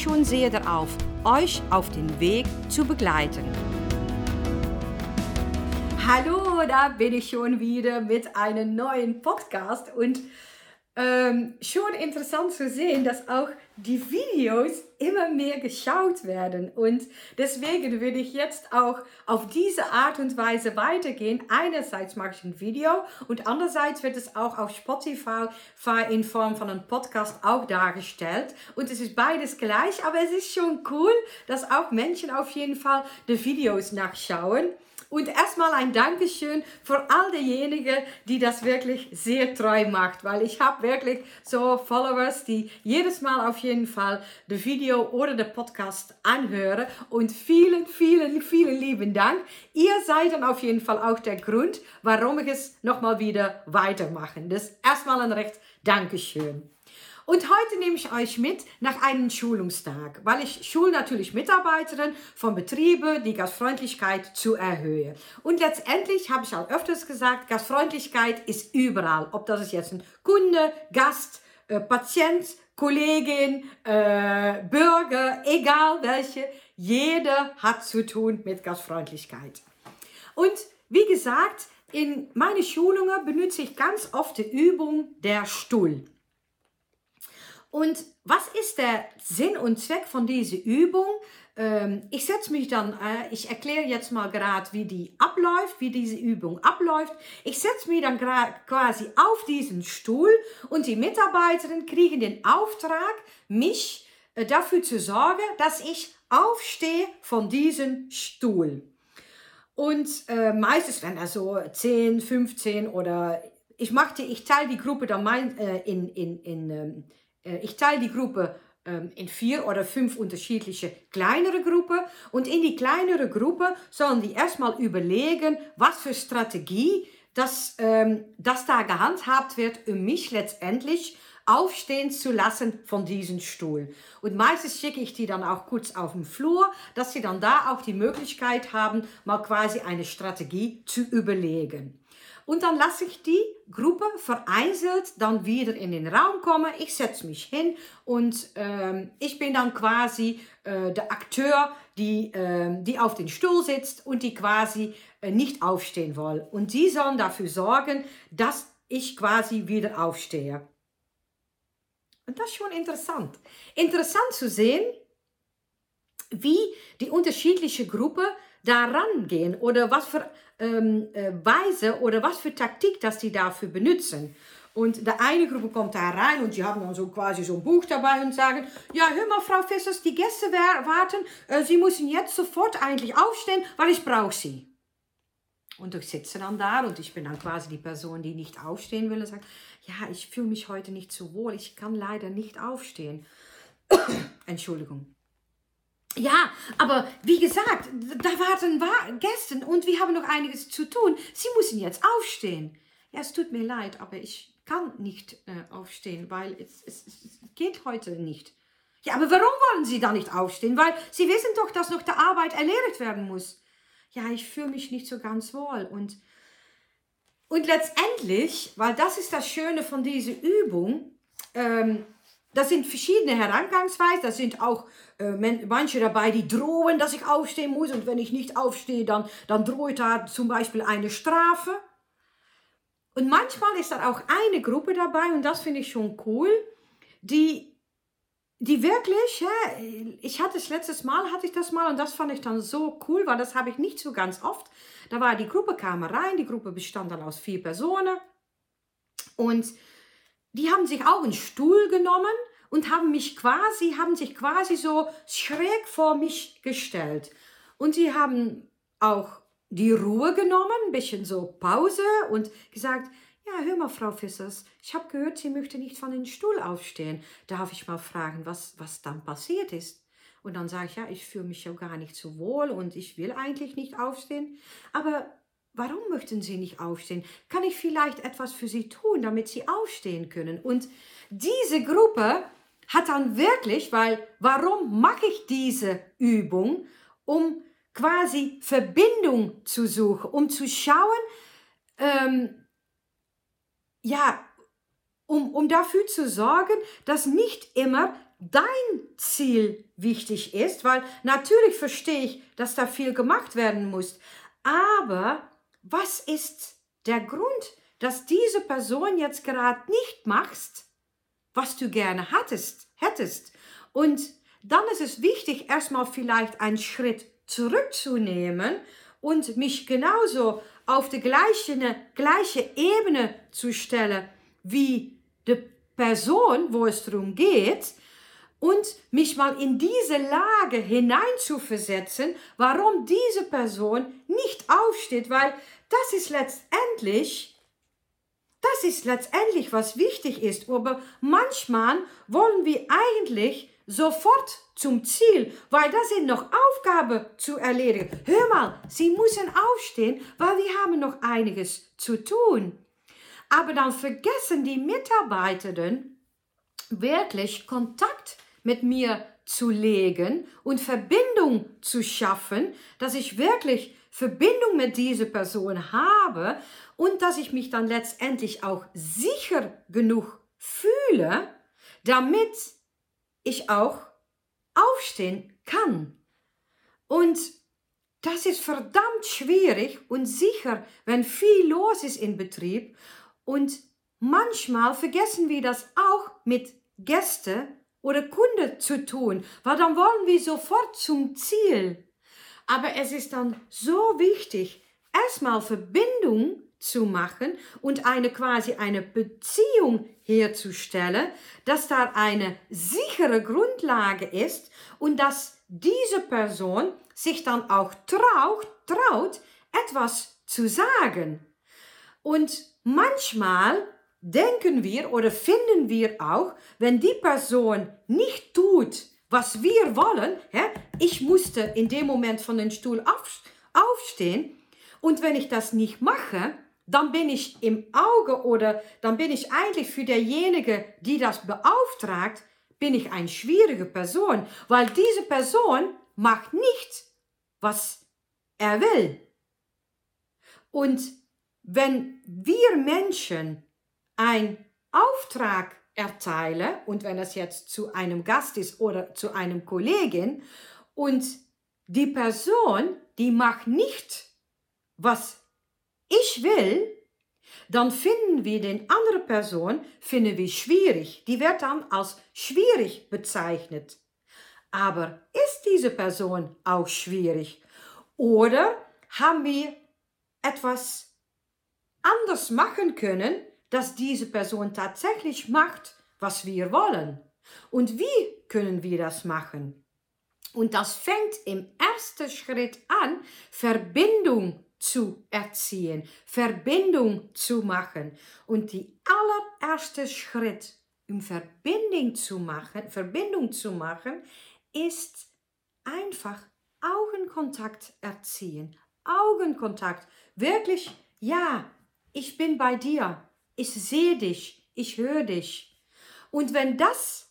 schon sehr darauf, euch auf den Weg zu begleiten. Hallo, da bin ich schon wieder mit einem neuen Podcast und ähm, schon interessant zu sehen, dass auch die Videos immer mehr geschaut werden. Und deswegen würde ich jetzt auch auf diese Art und Weise weitergehen. Einerseits mache ich ein Video und andererseits wird es auch auf Spotify in Form von einem Podcast auch dargestellt. Und es ist beides gleich, aber es ist schon cool, dass auch Menschen auf jeden Fall die Videos nachschauen. Und erstmal ein Dankeschön für all diejenigen, die das wirklich sehr treu macht, weil ich habe wirklich so Followers, die jedes Mal auf jeden Fall das Video oder den Podcast anhören. Und vielen, vielen, vielen lieben Dank. Ihr seid dann auf jeden Fall auch der Grund, warum ich es nochmal wieder weitermache. Das erstmal ein recht Dankeschön. Und heute nehme ich euch mit nach einem Schulungstag, weil ich schule natürlich Mitarbeiterin von Betrieben, die Gastfreundlichkeit zu erhöhen. Und letztendlich habe ich auch öfters gesagt, Gastfreundlichkeit ist überall. Ob das jetzt ein Kunde, Gast, äh, Patient, Kollegin, äh, Bürger, egal welche, jeder hat zu tun mit Gastfreundlichkeit. Und wie gesagt, in meine Schulungen benutze ich ganz oft die Übung der Stuhl. Und was ist der Sinn und Zweck von dieser Übung? Ähm, ich setze mich dann, äh, ich erkläre jetzt mal gerade, wie die abläuft, wie diese Übung abläuft. Ich setze mich dann quasi auf diesen Stuhl und die Mitarbeiterinnen kriegen den Auftrag, mich äh, dafür zu sorgen, dass ich aufstehe von diesem Stuhl. Und äh, meistens, wenn er so 10, 15 oder ich machte, ich teile die Gruppe dann mein, in, in, in ähm, äh, ich teile die Gruppe ähm, in vier oder fünf unterschiedliche kleinere Gruppen. Und in die kleinere Gruppe sollen die erstmal überlegen, was für Strategie das, ähm, das da gehandhabt wird, um mich letztendlich aufstehen zu lassen von diesem Stuhl. Und meistens schicke ich die dann auch kurz auf den Flur, dass sie dann da auch die Möglichkeit haben, mal quasi eine Strategie zu überlegen. Und dann lasse ich die Gruppe vereinzelt dann wieder in den Raum kommen. Ich setze mich hin und ähm, ich bin dann quasi äh, der Akteur, die, äh, die auf den Stuhl sitzt und die quasi äh, nicht aufstehen will. Und die sollen dafür sorgen, dass ich quasi wieder aufstehe. Und das ist schon interessant. Interessant zu sehen, wie die unterschiedlichen Gruppen daran gehen oder was für ähm, äh, Weise oder was für Taktik, dass die dafür benutzen. Und der eine Gruppe kommt da rein und die haben dann so quasi so ein Buch dabei und sagen, ja, hör mal, Frau Fissers, die Gäste warten, äh, Sie müssen jetzt sofort eigentlich aufstehen, weil ich brauche Sie. Und ich sitze dann da und ich bin dann quasi die Person, die nicht aufstehen will und sagt, ja, ich fühle mich heute nicht so wohl, ich kann leider nicht aufstehen. Entschuldigung. Ja, aber wie gesagt, da warten Gäste und wir haben noch einiges zu tun. Sie müssen jetzt aufstehen. Ja, es tut mir leid, aber ich kann nicht äh, aufstehen, weil es, es, es geht heute nicht. Ja, aber warum wollen Sie da nicht aufstehen? Weil Sie wissen doch, dass noch die Arbeit erledigt werden muss. Ja, ich fühle mich nicht so ganz wohl. Und, und letztendlich, weil das ist das Schöne von dieser Übung, ähm, das sind verschiedene Herangehensweisen. Da sind auch äh, manche dabei, die drohen, dass ich aufstehen muss. Und wenn ich nicht aufstehe, dann, dann droht da zum Beispiel eine Strafe. Und manchmal ist da auch eine Gruppe dabei, und das finde ich schon cool, die, die wirklich, ja, ich hatte es letztes Mal, hatte ich das mal, und das fand ich dann so cool, weil das habe ich nicht so ganz oft. Da war die Gruppe, kam rein, die Gruppe bestand dann aus vier Personen. Und die haben sich auch einen Stuhl genommen und haben mich quasi, haben sich quasi so schräg vor mich gestellt. Und sie haben auch die Ruhe genommen, ein bisschen so Pause und gesagt, ja, hör mal, Frau Fissers, ich habe gehört, Sie möchte nicht von den Stuhl aufstehen. Darf ich mal fragen, was, was dann passiert ist? Und dann sage ich, ja, ich fühle mich ja gar nicht so wohl und ich will eigentlich nicht aufstehen. Aber warum möchten Sie nicht aufstehen? Kann ich vielleicht etwas für Sie tun, damit Sie aufstehen können? Und diese Gruppe hat dann wirklich, weil warum mache ich diese Übung? Um quasi Verbindung zu suchen, um zu schauen, ähm, ja, um, um dafür zu sorgen, dass nicht immer dein Ziel wichtig ist, weil natürlich verstehe ich, dass da viel gemacht werden muss. Aber was ist der Grund, dass diese Person jetzt gerade nicht machst, was du gerne hattest, hättest? Und dann ist es wichtig, erstmal vielleicht einen Schritt zurückzunehmen und mich genauso auf die gleiche, gleiche Ebene zu stellen wie die Person, wo es darum geht, und mich mal in diese Lage hineinzuversetzen, warum diese Person nicht aufsteht, weil das ist letztendlich, das ist letztendlich, was wichtig ist. Aber manchmal wollen wir eigentlich sofort zum Ziel, weil da sind noch Aufgaben zu erledigen. Hör mal, Sie müssen aufstehen, weil wir haben noch einiges zu tun. Aber dann vergessen die Mitarbeitenden wirklich Kontakt mit mir zu legen und Verbindung zu schaffen, dass ich wirklich Verbindung mit dieser Person habe und dass ich mich dann letztendlich auch sicher genug fühle, damit ich auch aufstehen kann. Und das ist verdammt schwierig und sicher, wenn viel los ist im Betrieb. Und manchmal vergessen wir das auch mit Gästen oder Kunde zu tun, weil dann wollen wir sofort zum Ziel. Aber es ist dann so wichtig, erstmal Verbindung zu machen und eine quasi eine Beziehung herzustellen, dass da eine sichere Grundlage ist und dass diese Person sich dann auch traut, traut etwas zu sagen. Und manchmal denken wir oder finden wir auch, wenn die Person nicht tut, was wir wollen, hä, ich musste in dem Moment von dem Stuhl auf, aufstehen und wenn ich das nicht mache, dann bin ich im Auge oder dann bin ich eigentlich für derjenige, die das beauftragt, bin ich eine schwierige Person, weil diese Person macht nicht, was er will. Und wenn wir Menschen einen Auftrag erteile und wenn das jetzt zu einem Gast ist oder zu einem Kollegen und die Person, die macht nicht, was ich will, dann finden wir den andere Person, finden wir schwierig. Die wird dann als schwierig bezeichnet. Aber ist diese Person auch schwierig? Oder haben wir etwas anders machen können, dass diese Person tatsächlich macht, was wir wollen. Und wie können wir das machen? Und das fängt im ersten Schritt an, Verbindung zu erziehen, Verbindung zu machen. Und die allererste Schritt, um Verbindung zu machen, Verbindung zu machen, ist einfach Augenkontakt erziehen. Augenkontakt. Wirklich, ja, ich bin bei dir ich sehe dich, ich höre dich. Und wenn das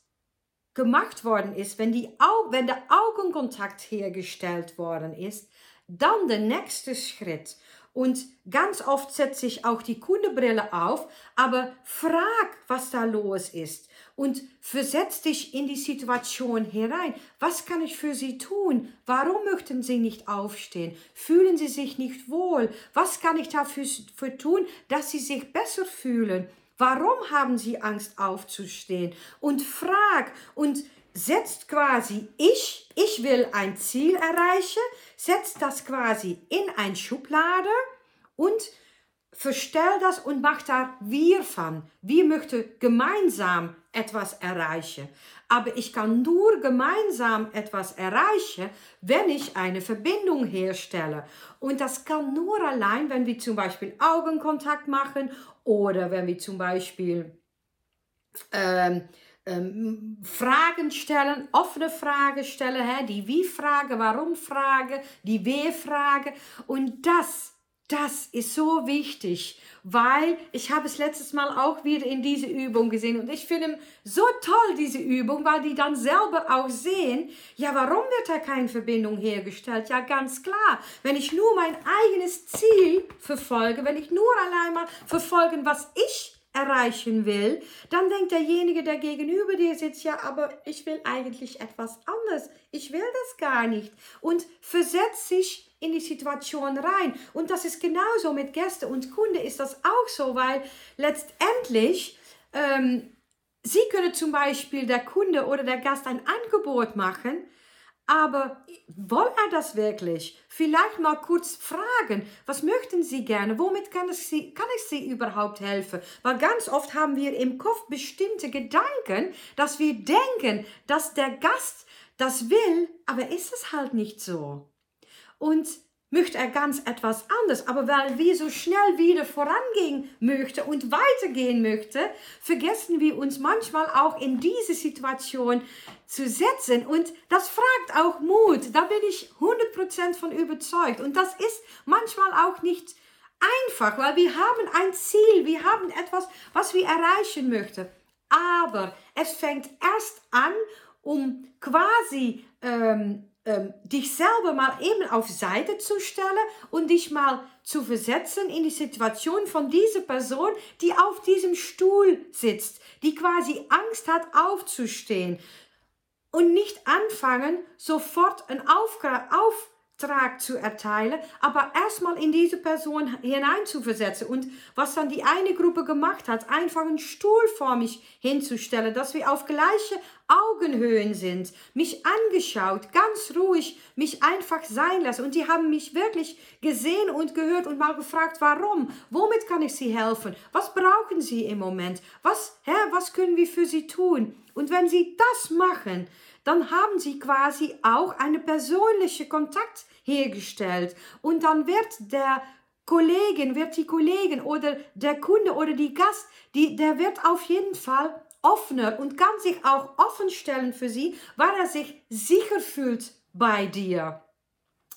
gemacht worden ist, wenn, die Au wenn der Augenkontakt hergestellt worden ist, dann der nächste Schritt. Und ganz oft setze ich auch die Kundenbrille auf, aber frag, was da los ist und versetz dich in die Situation herein. Was kann ich für Sie tun? Warum möchten Sie nicht aufstehen? Fühlen Sie sich nicht wohl? Was kann ich dafür für tun, dass Sie sich besser fühlen? Warum haben Sie Angst aufzustehen? Und frag und setzt quasi ich, ich will ein Ziel erreichen, setzt das quasi in ein Schublade und verstell das und mach da wir von. Wir möchten gemeinsam etwas erreichen. Aber ich kann nur gemeinsam etwas erreichen, wenn ich eine Verbindung herstelle. Und das kann nur allein, wenn wir zum Beispiel Augenkontakt machen oder wenn wir zum Beispiel ähm, ähm, Fragen stellen, offene Fragen stellen, hè? die Wie-Frage, Warum-Frage, die Wer-Frage. Und das das ist so wichtig, weil ich habe es letztes Mal auch wieder in diese Übung gesehen und ich finde so toll diese Übung, weil die dann selber auch sehen, ja, warum wird da keine Verbindung hergestellt? Ja, ganz klar, wenn ich nur mein eigenes Ziel verfolge, wenn ich nur allein mal verfolgen, was ich erreichen will, dann denkt derjenige, der gegenüber dir sitzt, ja, aber ich will eigentlich etwas anderes. Ich will das gar nicht. Und versetzt sich in die Situation rein. Und das ist genauso mit Gäste und Kunde ist das auch so, weil letztendlich ähm, Sie können zum Beispiel der Kunde oder der Gast ein Angebot machen, aber will er das wirklich? Vielleicht mal kurz fragen, was möchten Sie gerne? Womit kann ich, Sie, kann ich Sie überhaupt helfen? Weil ganz oft haben wir im Kopf bestimmte Gedanken, dass wir denken, dass der Gast das will, aber ist es halt nicht so und möchte er ganz etwas anderes. Aber weil wir so schnell wieder vorangehen möchten und weitergehen möchten, vergessen wir uns manchmal auch in diese Situation zu setzen. Und das fragt auch Mut. Da bin ich 100% von überzeugt. Und das ist manchmal auch nicht einfach, weil wir haben ein Ziel, wir haben etwas, was wir erreichen möchten. Aber es fängt erst an, um quasi ähm, ähm, dich selber mal eben auf Seite zu stellen und dich mal zu versetzen in die Situation von dieser Person, die auf diesem Stuhl sitzt, die quasi Angst hat aufzustehen und nicht anfangen, sofort einen Auftrag auf Auftrag zu erteilen, aber erstmal in diese Person hineinzuversetzen. Und was dann die eine Gruppe gemacht hat, einfach einen Stuhl vor mich hinzustellen, dass wir auf gleiche Augenhöhen sind, mich angeschaut, ganz ruhig, mich einfach sein lassen. Und die haben mich wirklich gesehen und gehört und mal gefragt, warum? Womit kann ich Sie helfen? Was brauchen Sie im Moment? Was, hä, was können wir für Sie tun? Und wenn Sie das machen, dann haben sie quasi auch einen persönlichen Kontakt hergestellt. Und dann wird der Kollegin, wird die Kollegin oder der Kunde oder die Gast, die, der wird auf jeden Fall offener und kann sich auch offen stellen für sie, weil er sich sicher fühlt bei dir.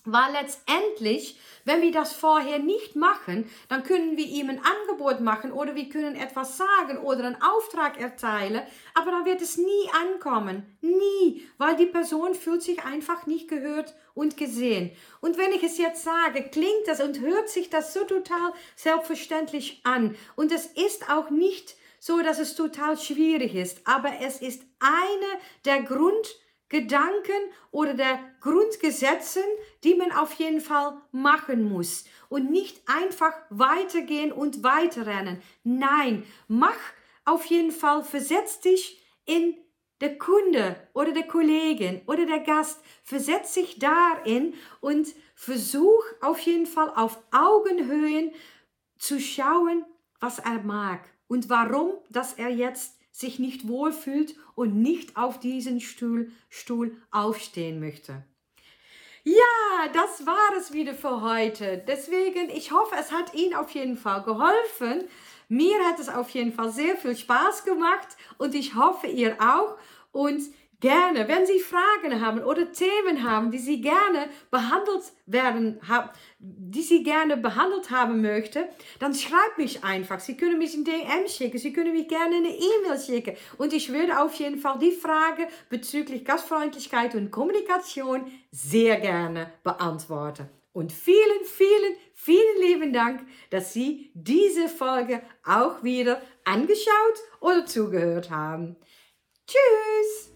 Weil letztendlich, wenn wir das vorher nicht machen, dann können wir ihm ein Angebot machen oder wir können etwas sagen oder einen Auftrag erteilen, aber dann wird es nie ankommen. Nie, weil die Person fühlt sich einfach nicht gehört und gesehen. Und wenn ich es jetzt sage, klingt das und hört sich das so total selbstverständlich an. Und es ist auch nicht so, dass es total schwierig ist, aber es ist eine der Grund Gedanken oder der Grundgesetzen, die man auf jeden Fall machen muss. Und nicht einfach weitergehen und weiterrennen. Nein, mach auf jeden Fall, versetz dich in der Kunde oder der Kollegin oder der Gast, versetz dich darin und versuch auf jeden Fall auf Augenhöhen zu schauen, was er mag und warum, dass er jetzt sich nicht wohlfühlt und nicht auf diesen Stuhl, Stuhl aufstehen möchte. Ja, das war es wieder für heute. Deswegen, ich hoffe, es hat Ihnen auf jeden Fall geholfen. Mir hat es auf jeden Fall sehr viel Spaß gemacht und ich hoffe, ihr auch. Und gerne, wenn Sie Fragen haben oder Themen haben, die Sie gerne behandelt werden, die Sie gerne behandelt haben möchten, dann schreibt mich einfach. Sie können mich ein DM schicken, Sie können mich gerne eine E-Mail schicken und ich würde auf jeden Fall die Frage bezüglich Gastfreundlichkeit und Kommunikation sehr gerne beantworten. Und vielen, vielen, vielen lieben Dank, dass Sie diese Folge auch wieder angeschaut oder zugehört haben. Tschüss!